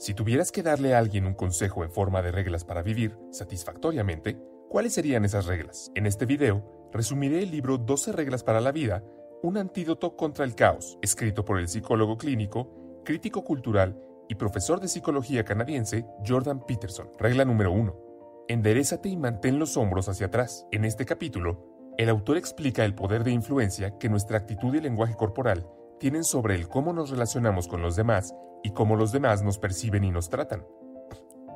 Si tuvieras que darle a alguien un consejo en forma de reglas para vivir satisfactoriamente, ¿cuáles serían esas reglas? En este video, resumiré el libro 12 reglas para la vida un antídoto contra el caos, escrito por el psicólogo clínico, crítico cultural y profesor de psicología canadiense Jordan Peterson. Regla número 1. Enderezate y mantén los hombros hacia atrás. En este capítulo, el autor explica el poder de influencia que nuestra actitud y lenguaje corporal tienen sobre el cómo nos relacionamos con los demás y cómo los demás nos perciben y nos tratan.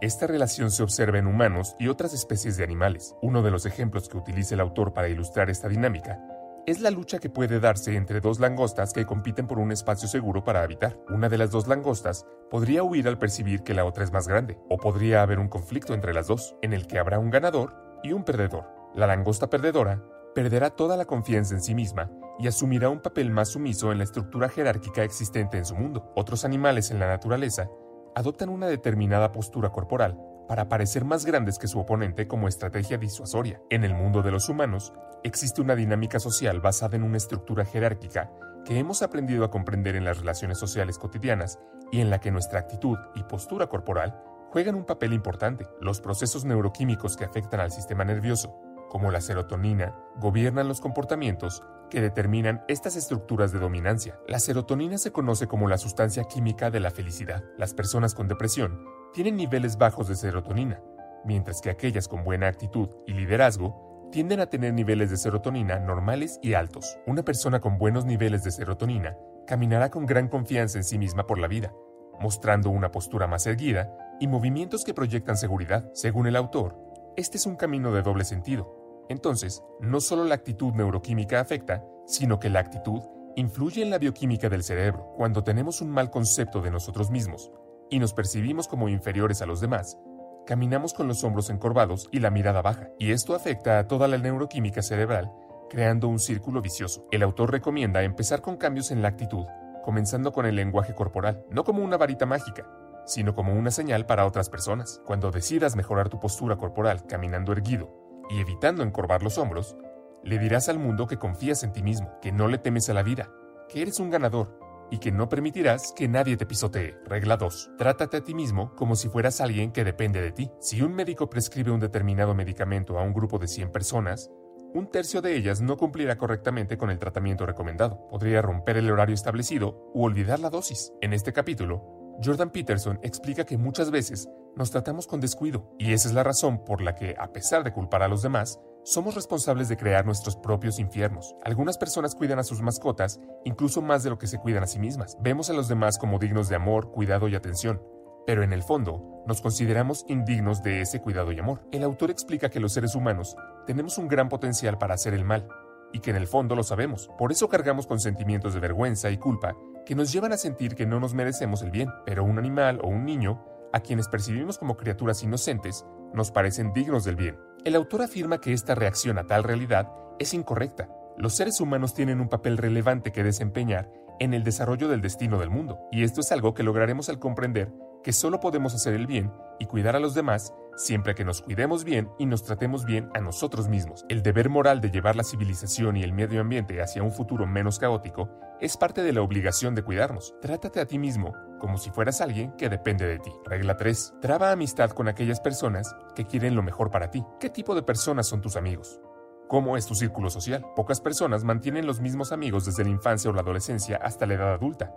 Esta relación se observa en humanos y otras especies de animales. Uno de los ejemplos que utiliza el autor para ilustrar esta dinámica es la lucha que puede darse entre dos langostas que compiten por un espacio seguro para habitar. Una de las dos langostas podría huir al percibir que la otra es más grande, o podría haber un conflicto entre las dos, en el que habrá un ganador y un perdedor. La langosta perdedora perderá toda la confianza en sí misma y asumirá un papel más sumiso en la estructura jerárquica existente en su mundo. Otros animales en la naturaleza adoptan una determinada postura corporal para parecer más grandes que su oponente como estrategia disuasoria. En el mundo de los humanos, existe una dinámica social basada en una estructura jerárquica que hemos aprendido a comprender en las relaciones sociales cotidianas y en la que nuestra actitud y postura corporal juegan un papel importante. Los procesos neuroquímicos que afectan al sistema nervioso, como la serotonina, gobiernan los comportamientos que determinan estas estructuras de dominancia. La serotonina se conoce como la sustancia química de la felicidad. Las personas con depresión tienen niveles bajos de serotonina, mientras que aquellas con buena actitud y liderazgo tienden a tener niveles de serotonina normales y altos. Una persona con buenos niveles de serotonina caminará con gran confianza en sí misma por la vida, mostrando una postura más erguida y movimientos que proyectan seguridad. Según el autor, este es un camino de doble sentido. Entonces, no solo la actitud neuroquímica afecta, sino que la actitud influye en la bioquímica del cerebro. Cuando tenemos un mal concepto de nosotros mismos, y nos percibimos como inferiores a los demás, caminamos con los hombros encorvados y la mirada baja, y esto afecta a toda la neuroquímica cerebral, creando un círculo vicioso. El autor recomienda empezar con cambios en la actitud, comenzando con el lenguaje corporal, no como una varita mágica, sino como una señal para otras personas. Cuando decidas mejorar tu postura corporal caminando erguido y evitando encorvar los hombros, le dirás al mundo que confías en ti mismo, que no le temes a la vida, que eres un ganador y que no permitirás que nadie te pisotee. Regla 2. Trátate a ti mismo como si fueras alguien que depende de ti. Si un médico prescribe un determinado medicamento a un grupo de 100 personas, un tercio de ellas no cumplirá correctamente con el tratamiento recomendado. Podría romper el horario establecido u olvidar la dosis. En este capítulo, Jordan Peterson explica que muchas veces nos tratamos con descuido, y esa es la razón por la que, a pesar de culpar a los demás, somos responsables de crear nuestros propios infiernos. Algunas personas cuidan a sus mascotas incluso más de lo que se cuidan a sí mismas. Vemos a los demás como dignos de amor, cuidado y atención, pero en el fondo nos consideramos indignos de ese cuidado y amor. El autor explica que los seres humanos tenemos un gran potencial para hacer el mal, y que en el fondo lo sabemos. Por eso cargamos con sentimientos de vergüenza y culpa que nos llevan a sentir que no nos merecemos el bien. Pero un animal o un niño, a quienes percibimos como criaturas inocentes, nos parecen dignos del bien. El autor afirma que esta reacción a tal realidad es incorrecta. Los seres humanos tienen un papel relevante que desempeñar en el desarrollo del destino del mundo, y esto es algo que lograremos al comprender que solo podemos hacer el bien y cuidar a los demás siempre que nos cuidemos bien y nos tratemos bien a nosotros mismos. El deber moral de llevar la civilización y el medio ambiente hacia un futuro menos caótico es parte de la obligación de cuidarnos. Trátate a ti mismo como si fueras alguien que depende de ti. Regla 3. Traba amistad con aquellas personas que quieren lo mejor para ti. ¿Qué tipo de personas son tus amigos? ¿Cómo es tu círculo social? Pocas personas mantienen los mismos amigos desde la infancia o la adolescencia hasta la edad adulta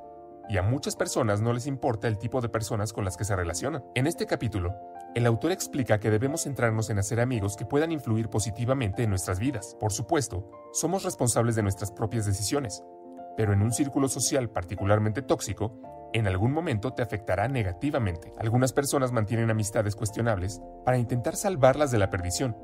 y a muchas personas no les importa el tipo de personas con las que se relacionan. En este capítulo, el autor explica que debemos centrarnos en hacer amigos que puedan influir positivamente en nuestras vidas. Por supuesto, somos responsables de nuestras propias decisiones, pero en un círculo social particularmente tóxico, en algún momento te afectará negativamente. Algunas personas mantienen amistades cuestionables para intentar salvarlas de la perdición,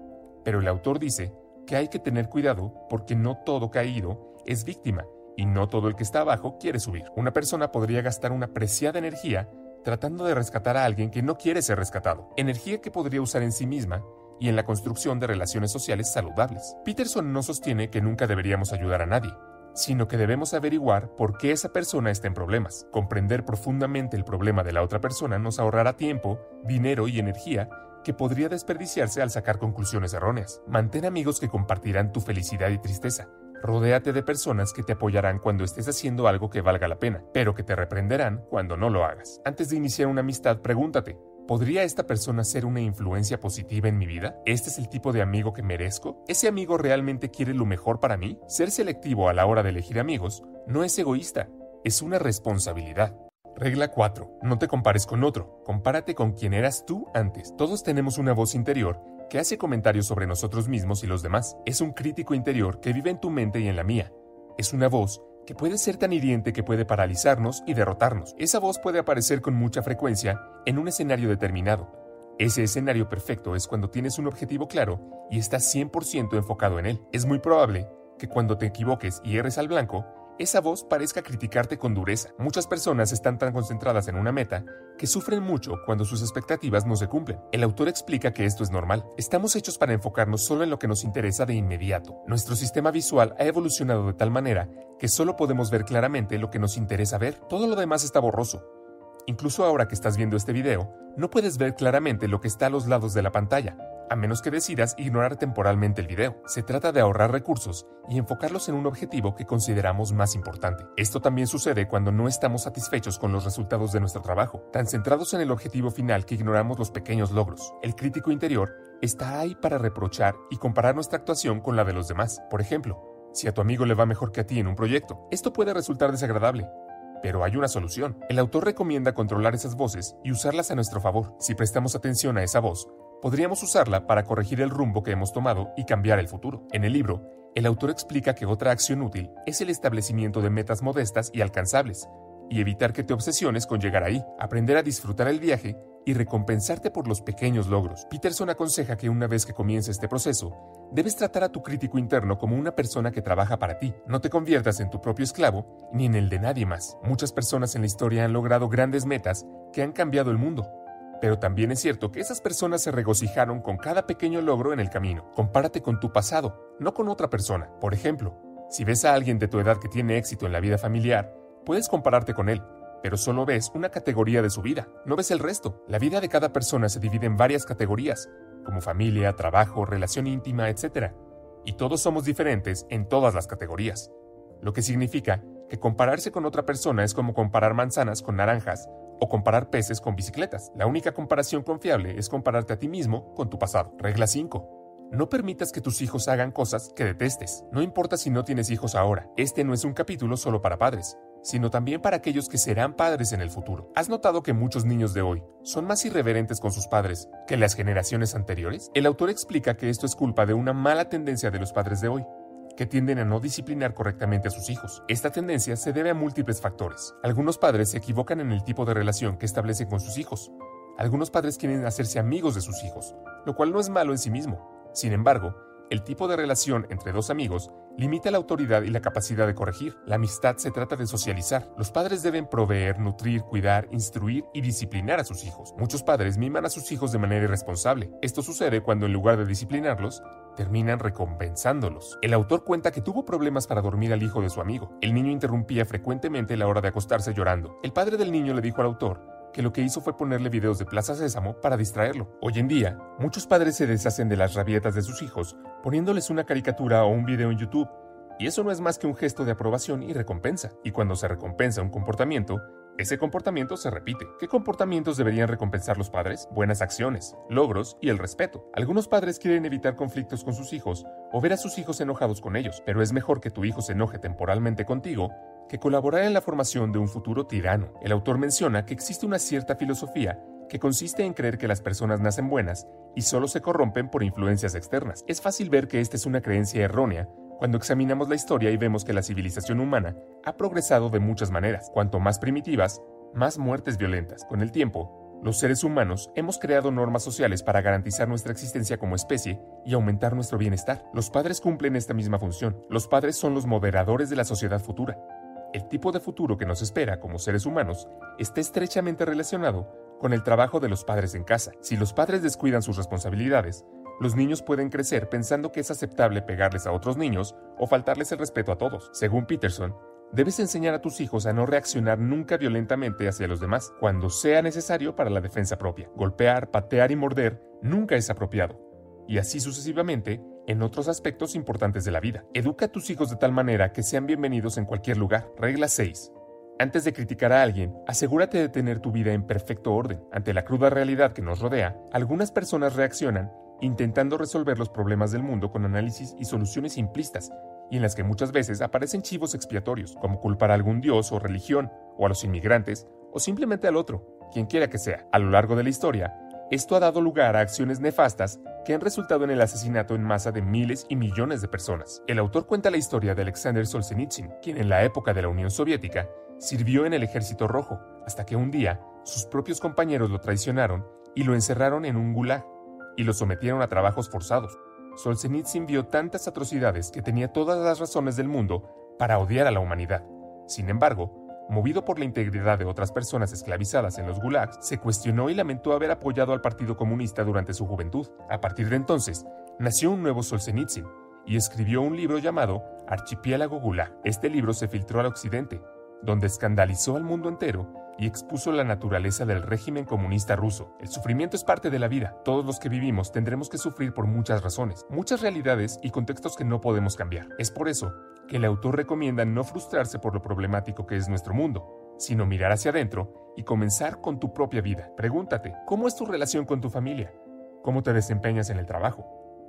pero el autor dice que hay que tener cuidado porque no todo caído es víctima y no todo el que está abajo quiere subir. Una persona podría gastar una preciada energía tratando de rescatar a alguien que no quiere ser rescatado, energía que podría usar en sí misma y en la construcción de relaciones sociales saludables. Peterson no sostiene que nunca deberíamos ayudar a nadie, sino que debemos averiguar por qué esa persona está en problemas. Comprender profundamente el problema de la otra persona nos ahorrará tiempo, dinero y energía que podría desperdiciarse al sacar conclusiones erróneas. Mantén amigos que compartirán tu felicidad y tristeza, Rodéate de personas que te apoyarán cuando estés haciendo algo que valga la pena, pero que te reprenderán cuando no lo hagas. Antes de iniciar una amistad, pregúntate, ¿Podría esta persona ser una influencia positiva en mi vida? ¿Este es el tipo de amigo que merezco? ¿Ese amigo realmente quiere lo mejor para mí? Ser selectivo a la hora de elegir amigos no es egoísta, es una responsabilidad. Regla 4. No te compares con otro, compárate con quien eras tú antes. Todos tenemos una voz interior que hace comentarios sobre nosotros mismos y los demás. Es un crítico interior que vive en tu mente y en la mía. Es una voz que puede ser tan hiriente que puede paralizarnos y derrotarnos. Esa voz puede aparecer con mucha frecuencia en un escenario determinado. Ese escenario perfecto es cuando tienes un objetivo claro y estás 100% enfocado en él. Es muy probable que cuando te equivoques y erres al blanco, esa voz parezca criticarte con dureza. Muchas personas están tan concentradas en una meta que sufren mucho cuando sus expectativas no se cumplen. El autor explica que esto es normal. Estamos hechos para enfocarnos solo en lo que nos interesa de inmediato. Nuestro sistema visual ha evolucionado de tal manera que solo podemos ver claramente lo que nos interesa ver. Todo lo demás está borroso. Incluso ahora que estás viendo este video, no puedes ver claramente lo que está a los lados de la pantalla, a menos que decidas ignorar temporalmente el video. Se trata de ahorrar recursos y enfocarlos en un objetivo que consideramos más importante. Esto también sucede cuando no estamos satisfechos con los resultados de nuestro trabajo, tan centrados en el objetivo final que ignoramos los pequeños logros. El crítico interior está ahí para reprochar y comparar nuestra actuación con la de los demás. Por ejemplo, si a tu amigo le va mejor que a ti en un proyecto, esto puede resultar desagradable, pero hay una solución. El autor recomienda controlar esas voces y usarlas a nuestro favor. Si prestamos atención a esa voz, podríamos usarla para corregir el rumbo que hemos tomado y cambiar el futuro. En el libro, el autor explica que otra acción útil es el establecimiento de metas modestas y alcanzables, y evitar que te obsesiones con llegar ahí, aprender a disfrutar el viaje y recompensarte por los pequeños logros. Peterson aconseja que una vez que comience este proceso, debes tratar a tu crítico interno como una persona que trabaja para ti. No te conviertas en tu propio esclavo ni en el de nadie más. Muchas personas en la historia han logrado grandes metas que han cambiado el mundo, pero también es cierto que esas personas se regocijaron con cada pequeño logro en el camino. Compárate con tu pasado, no con otra persona. Por ejemplo, si ves a alguien de tu edad que tiene éxito en la vida familiar, puedes compararte con él, pero solo ves una categoría de su vida, no ves el resto. La vida de cada persona se divide en varias categorías, como familia, trabajo, relación íntima, etc. Y todos somos diferentes en todas las categorías, lo que significa que compararse con otra persona es como comparar manzanas con naranjas o comparar peces con bicicletas. La única comparación confiable es compararte a ti mismo con tu pasado. Regla 5. No permitas que tus hijos hagan cosas que detestes. No importa si no tienes hijos ahora. Este no es un capítulo solo para padres, sino también para aquellos que serán padres en el futuro. ¿Has notado que muchos niños de hoy son más irreverentes con sus padres que las generaciones anteriores? El autor explica que esto es culpa de una mala tendencia de los padres de hoy que tienden a no disciplinar correctamente a sus hijos. Esta tendencia se debe a múltiples factores. Algunos padres se equivocan en el tipo de relación que establecen con sus hijos. Algunos padres quieren hacerse amigos de sus hijos, lo cual no es malo en sí mismo. Sin embargo, el tipo de relación entre dos amigos limita la autoridad y la capacidad de corregir. La amistad se trata de socializar. Los padres deben proveer, nutrir, cuidar, instruir y disciplinar a sus hijos. Muchos padres miman a sus hijos de manera irresponsable. Esto sucede cuando en lugar de disciplinarlos, terminan recompensándolos. El autor cuenta que tuvo problemas para dormir al hijo de su amigo. El niño interrumpía frecuentemente la hora de acostarse llorando. El padre del niño le dijo al autor que lo que hizo fue ponerle videos de Plaza Sésamo para distraerlo. Hoy en día, muchos padres se deshacen de las rabietas de sus hijos poniéndoles una caricatura o un video en YouTube, y eso no es más que un gesto de aprobación y recompensa. Y cuando se recompensa un comportamiento, ese comportamiento se repite. ¿Qué comportamientos deberían recompensar los padres? Buenas acciones, logros y el respeto. Algunos padres quieren evitar conflictos con sus hijos o ver a sus hijos enojados con ellos, pero es mejor que tu hijo se enoje temporalmente contigo que colaborar en la formación de un futuro tirano. El autor menciona que existe una cierta filosofía que consiste en creer que las personas nacen buenas y solo se corrompen por influencias externas. Es fácil ver que esta es una creencia errónea cuando examinamos la historia y vemos que la civilización humana ha progresado de muchas maneras. Cuanto más primitivas, más muertes violentas. Con el tiempo, los seres humanos hemos creado normas sociales para garantizar nuestra existencia como especie y aumentar nuestro bienestar. Los padres cumplen esta misma función. Los padres son los moderadores de la sociedad futura. El tipo de futuro que nos espera como seres humanos está estrechamente relacionado con el trabajo de los padres en casa. Si los padres descuidan sus responsabilidades, los niños pueden crecer pensando que es aceptable pegarles a otros niños o faltarles el respeto a todos. Según Peterson, debes enseñar a tus hijos a no reaccionar nunca violentamente hacia los demás cuando sea necesario para la defensa propia. Golpear, patear y morder nunca es apropiado. Y así sucesivamente en otros aspectos importantes de la vida. Educa a tus hijos de tal manera que sean bienvenidos en cualquier lugar. Regla 6. Antes de criticar a alguien, asegúrate de tener tu vida en perfecto orden. Ante la cruda realidad que nos rodea, algunas personas reaccionan intentando resolver los problemas del mundo con análisis y soluciones simplistas, y en las que muchas veces aparecen chivos expiatorios, como culpar a algún dios o religión, o a los inmigrantes, o simplemente al otro, quien quiera que sea. A lo largo de la historia, esto ha dado lugar a acciones nefastas que han resultado en el asesinato en masa de miles y millones de personas. El autor cuenta la historia de Alexander Solzhenitsyn, quien en la época de la Unión Soviética sirvió en el Ejército Rojo, hasta que un día sus propios compañeros lo traicionaron y lo encerraron en un gulag y lo sometieron a trabajos forzados. Solzhenitsyn vio tantas atrocidades que tenía todas las razones del mundo para odiar a la humanidad. Sin embargo, movido por la integridad de otras personas esclavizadas en los gulags, se cuestionó y lamentó haber apoyado al Partido Comunista durante su juventud. A partir de entonces, nació un nuevo Solzhenitsyn y escribió un libro llamado Archipiélago Gulag. Este libro se filtró al occidente, donde escandalizó al mundo entero y expuso la naturaleza del régimen comunista ruso. El sufrimiento es parte de la vida. Todos los que vivimos tendremos que sufrir por muchas razones, muchas realidades y contextos que no podemos cambiar. Es por eso que el autor recomienda no frustrarse por lo problemático que es nuestro mundo, sino mirar hacia adentro y comenzar con tu propia vida. Pregúntate, ¿cómo es tu relación con tu familia? ¿Cómo te desempeñas en el trabajo?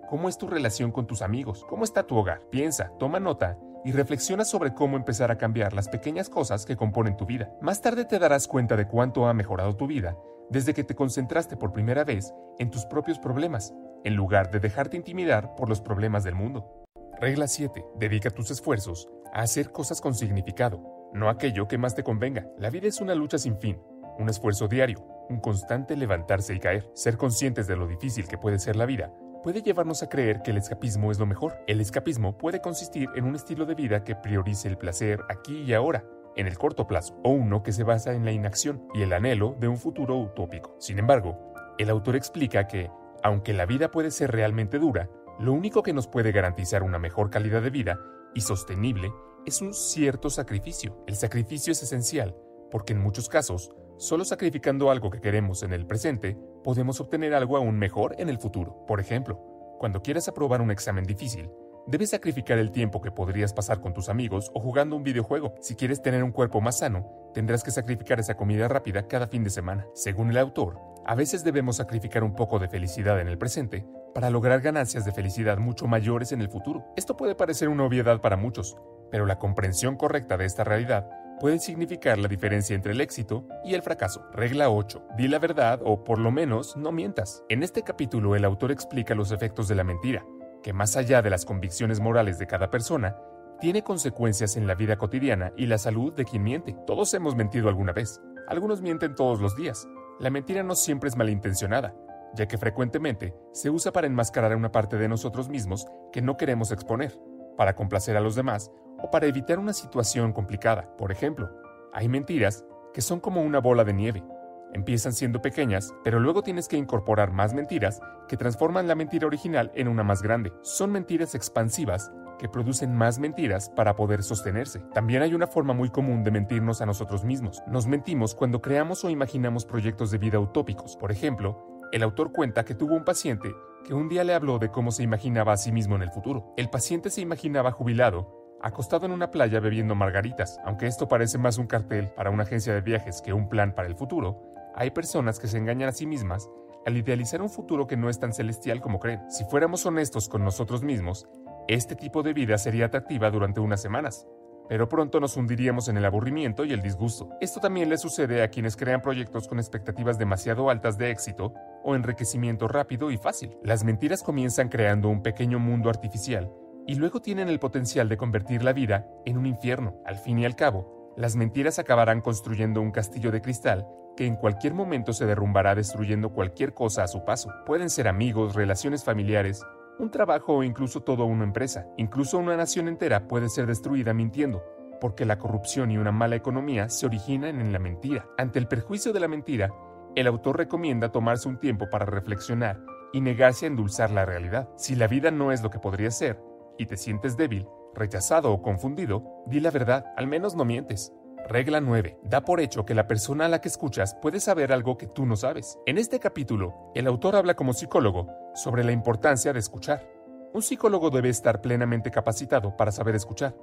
¿Cómo es tu relación con tus amigos? ¿Cómo está tu hogar? Piensa, toma nota y reflexiona sobre cómo empezar a cambiar las pequeñas cosas que componen tu vida. Más tarde te darás cuenta de cuánto ha mejorado tu vida desde que te concentraste por primera vez en tus propios problemas, en lugar de dejarte intimidar por los problemas del mundo. Regla 7. Dedica tus esfuerzos a hacer cosas con significado, no aquello que más te convenga. La vida es una lucha sin fin, un esfuerzo diario, un constante levantarse y caer. Ser conscientes de lo difícil que puede ser la vida puede llevarnos a creer que el escapismo es lo mejor. El escapismo puede consistir en un estilo de vida que priorice el placer aquí y ahora, en el corto plazo, o uno que se basa en la inacción y el anhelo de un futuro utópico. Sin embargo, el autor explica que, aunque la vida puede ser realmente dura, lo único que nos puede garantizar una mejor calidad de vida y sostenible es un cierto sacrificio. El sacrificio es esencial, porque en muchos casos Solo sacrificando algo que queremos en el presente, podemos obtener algo aún mejor en el futuro. Por ejemplo, cuando quieras aprobar un examen difícil, debes sacrificar el tiempo que podrías pasar con tus amigos o jugando un videojuego. Si quieres tener un cuerpo más sano, tendrás que sacrificar esa comida rápida cada fin de semana. Según el autor, a veces debemos sacrificar un poco de felicidad en el presente para lograr ganancias de felicidad mucho mayores en el futuro. Esto puede parecer una obviedad para muchos, pero la comprensión correcta de esta realidad puede significar la diferencia entre el éxito y el fracaso. Regla 8. Di la verdad o por lo menos no mientas. En este capítulo el autor explica los efectos de la mentira, que más allá de las convicciones morales de cada persona, tiene consecuencias en la vida cotidiana y la salud de quien miente. Todos hemos mentido alguna vez. Algunos mienten todos los días. La mentira no siempre es malintencionada, ya que frecuentemente se usa para enmascarar una parte de nosotros mismos que no queremos exponer, para complacer a los demás o para evitar una situación complicada. Por ejemplo, hay mentiras que son como una bola de nieve. Empiezan siendo pequeñas, pero luego tienes que incorporar más mentiras que transforman la mentira original en una más grande. Son mentiras expansivas que producen más mentiras para poder sostenerse. También hay una forma muy común de mentirnos a nosotros mismos. Nos mentimos cuando creamos o imaginamos proyectos de vida utópicos. Por ejemplo, el autor cuenta que tuvo un paciente que un día le habló de cómo se imaginaba a sí mismo en el futuro. El paciente se imaginaba jubilado, acostado en una playa bebiendo margaritas. Aunque esto parece más un cartel para una agencia de viajes que un plan para el futuro, hay personas que se engañan a sí mismas al idealizar un futuro que no es tan celestial como creen. Si fuéramos honestos con nosotros mismos, este tipo de vida sería atractiva durante unas semanas, pero pronto nos hundiríamos en el aburrimiento y el disgusto. Esto también le sucede a quienes crean proyectos con expectativas demasiado altas de éxito o enriquecimiento rápido y fácil. Las mentiras comienzan creando un pequeño mundo artificial y luego tienen el potencial de convertir la vida en un infierno. Al fin y al cabo, las mentiras acabarán construyendo un castillo de cristal que en cualquier momento se derrumbará destruyendo cualquier cosa a su paso. Pueden ser amigos, relaciones familiares, un trabajo o incluso toda una empresa. Incluso una nación entera puede ser destruida mintiendo, porque la corrupción y una mala economía se originan en la mentira. Ante el perjuicio de la mentira, el autor recomienda tomarse un tiempo para reflexionar y negarse a endulzar la realidad. Si la vida no es lo que podría ser, y te sientes débil, rechazado o confundido, di la verdad, al menos no mientes. Regla 9. Da por hecho que la persona a la que escuchas puede saber algo que tú no sabes. En este capítulo, el autor habla como psicólogo sobre la importancia de escuchar. Un psicólogo debe estar plenamente capacitado para saber escuchar,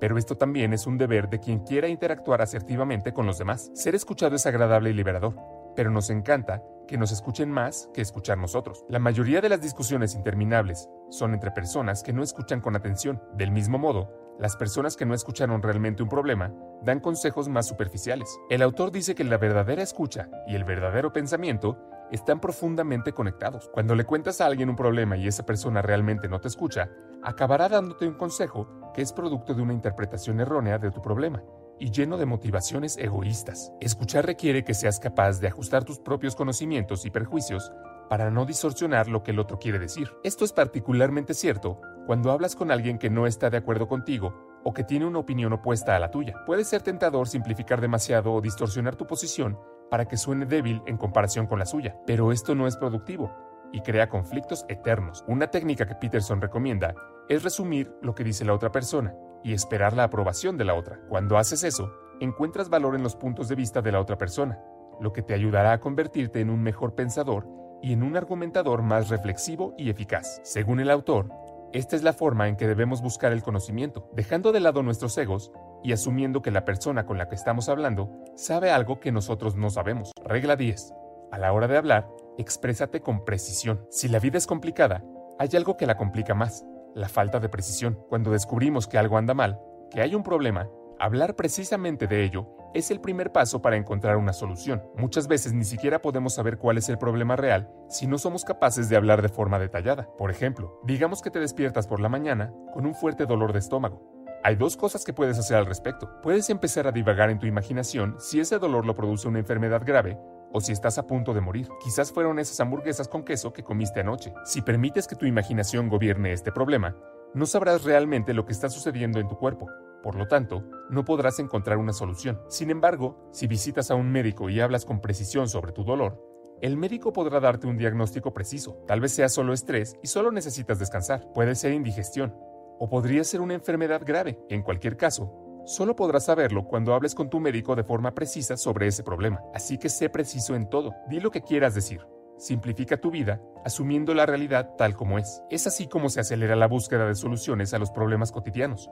pero esto también es un deber de quien quiera interactuar asertivamente con los demás. Ser escuchado es agradable y liberador, pero nos encanta que nos escuchen más que escuchar nosotros. La mayoría de las discusiones interminables son entre personas que no escuchan con atención. Del mismo modo, las personas que no escucharon realmente un problema dan consejos más superficiales. El autor dice que la verdadera escucha y el verdadero pensamiento están profundamente conectados. Cuando le cuentas a alguien un problema y esa persona realmente no te escucha, acabará dándote un consejo que es producto de una interpretación errónea de tu problema y lleno de motivaciones egoístas. Escuchar requiere que seas capaz de ajustar tus propios conocimientos y perjuicios para no distorsionar lo que el otro quiere decir. Esto es particularmente cierto cuando hablas con alguien que no está de acuerdo contigo o que tiene una opinión opuesta a la tuya. Puede ser tentador simplificar demasiado o distorsionar tu posición para que suene débil en comparación con la suya, pero esto no es productivo y crea conflictos eternos. Una técnica que Peterson recomienda es resumir lo que dice la otra persona y esperar la aprobación de la otra. Cuando haces eso, encuentras valor en los puntos de vista de la otra persona, lo que te ayudará a convertirte en un mejor pensador y en un argumentador más reflexivo y eficaz. Según el autor, esta es la forma en que debemos buscar el conocimiento, dejando de lado nuestros egos y asumiendo que la persona con la que estamos hablando sabe algo que nosotros no sabemos. Regla 10. A la hora de hablar, exprésate con precisión. Si la vida es complicada, hay algo que la complica más, la falta de precisión. Cuando descubrimos que algo anda mal, que hay un problema, hablar precisamente de ello es el primer paso para encontrar una solución. Muchas veces ni siquiera podemos saber cuál es el problema real si no somos capaces de hablar de forma detallada. Por ejemplo, digamos que te despiertas por la mañana con un fuerte dolor de estómago. Hay dos cosas que puedes hacer al respecto. Puedes empezar a divagar en tu imaginación si ese dolor lo produce una enfermedad grave o si estás a punto de morir. Quizás fueron esas hamburguesas con queso que comiste anoche. Si permites que tu imaginación gobierne este problema, no sabrás realmente lo que está sucediendo en tu cuerpo. Por lo tanto, no podrás encontrar una solución. Sin embargo, si visitas a un médico y hablas con precisión sobre tu dolor, el médico podrá darte un diagnóstico preciso. Tal vez sea solo estrés y solo necesitas descansar. Puede ser indigestión. O podría ser una enfermedad grave. En cualquier caso, solo podrás saberlo cuando hables con tu médico de forma precisa sobre ese problema. Así que sé preciso en todo. Di lo que quieras decir. Simplifica tu vida asumiendo la realidad tal como es. Es así como se acelera la búsqueda de soluciones a los problemas cotidianos.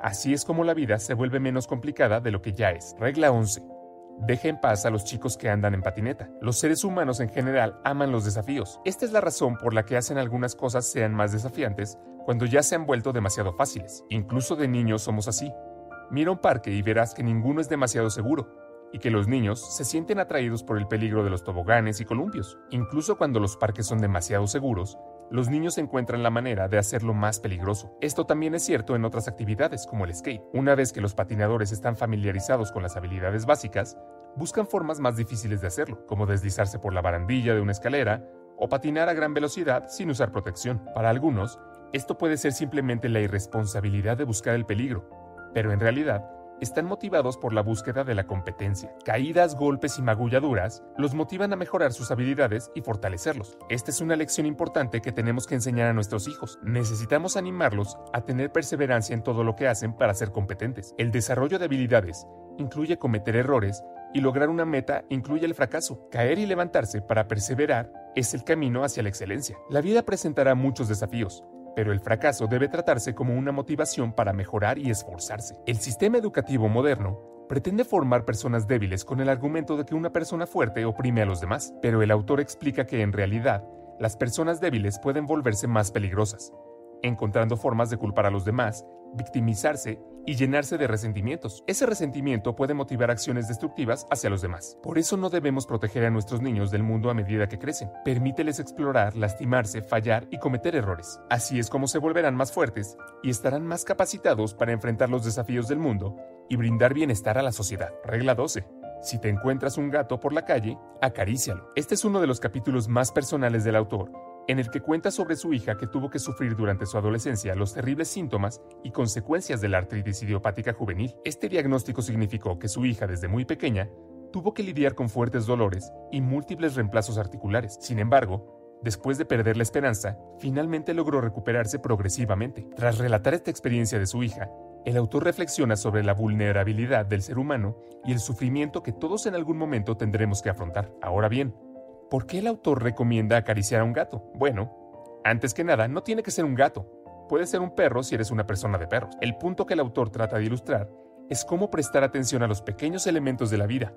Así es como la vida se vuelve menos complicada de lo que ya es. Regla 11. Deja en paz a los chicos que andan en patineta. Los seres humanos en general aman los desafíos. Esta es la razón por la que hacen algunas cosas sean más desafiantes cuando ya se han vuelto demasiado fáciles. Incluso de niños somos así. Mira un parque y verás que ninguno es demasiado seguro y que los niños se sienten atraídos por el peligro de los toboganes y columpios. Incluso cuando los parques son demasiado seguros, los niños encuentran la manera de hacerlo más peligroso. Esto también es cierto en otras actividades como el skate. Una vez que los patinadores están familiarizados con las habilidades básicas, buscan formas más difíciles de hacerlo, como deslizarse por la barandilla de una escalera o patinar a gran velocidad sin usar protección. Para algunos, esto puede ser simplemente la irresponsabilidad de buscar el peligro, pero en realidad están motivados por la búsqueda de la competencia. Caídas, golpes y magulladuras los motivan a mejorar sus habilidades y fortalecerlos. Esta es una lección importante que tenemos que enseñar a nuestros hijos. Necesitamos animarlos a tener perseverancia en todo lo que hacen para ser competentes. El desarrollo de habilidades incluye cometer errores y lograr una meta incluye el fracaso. Caer y levantarse para perseverar es el camino hacia la excelencia. La vida presentará muchos desafíos, pero el fracaso debe tratarse como una motivación para mejorar y esforzarse. El sistema educativo moderno pretende formar personas débiles con el argumento de que una persona fuerte oprime a los demás, pero el autor explica que en realidad las personas débiles pueden volverse más peligrosas, encontrando formas de culpar a los demás, victimizarse y llenarse de resentimientos. Ese resentimiento puede motivar acciones destructivas hacia los demás. Por eso no debemos proteger a nuestros niños del mundo a medida que crecen. Permíteles explorar, lastimarse, fallar y cometer errores. Así es como se volverán más fuertes y estarán más capacitados para enfrentar los desafíos del mundo y brindar bienestar a la sociedad. Regla 12. Si te encuentras un gato por la calle, acarícialo. Este es uno de los capítulos más personales del autor en el que cuenta sobre su hija que tuvo que sufrir durante su adolescencia los terribles síntomas y consecuencias de la artritis idiopática juvenil. Este diagnóstico significó que su hija desde muy pequeña tuvo que lidiar con fuertes dolores y múltiples reemplazos articulares. Sin embargo, después de perder la esperanza, finalmente logró recuperarse progresivamente. Tras relatar esta experiencia de su hija, el autor reflexiona sobre la vulnerabilidad del ser humano y el sufrimiento que todos en algún momento tendremos que afrontar. Ahora bien, ¿Por qué el autor recomienda acariciar a un gato? Bueno, antes que nada, no tiene que ser un gato. Puede ser un perro si eres una persona de perros. El punto que el autor trata de ilustrar es cómo prestar atención a los pequeños elementos de la vida.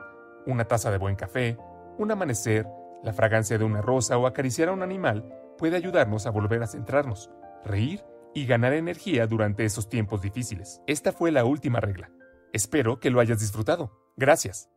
Una taza de buen café, un amanecer, la fragancia de una rosa o acariciar a un animal puede ayudarnos a volver a centrarnos, reír y ganar energía durante esos tiempos difíciles. Esta fue la última regla. Espero que lo hayas disfrutado. Gracias.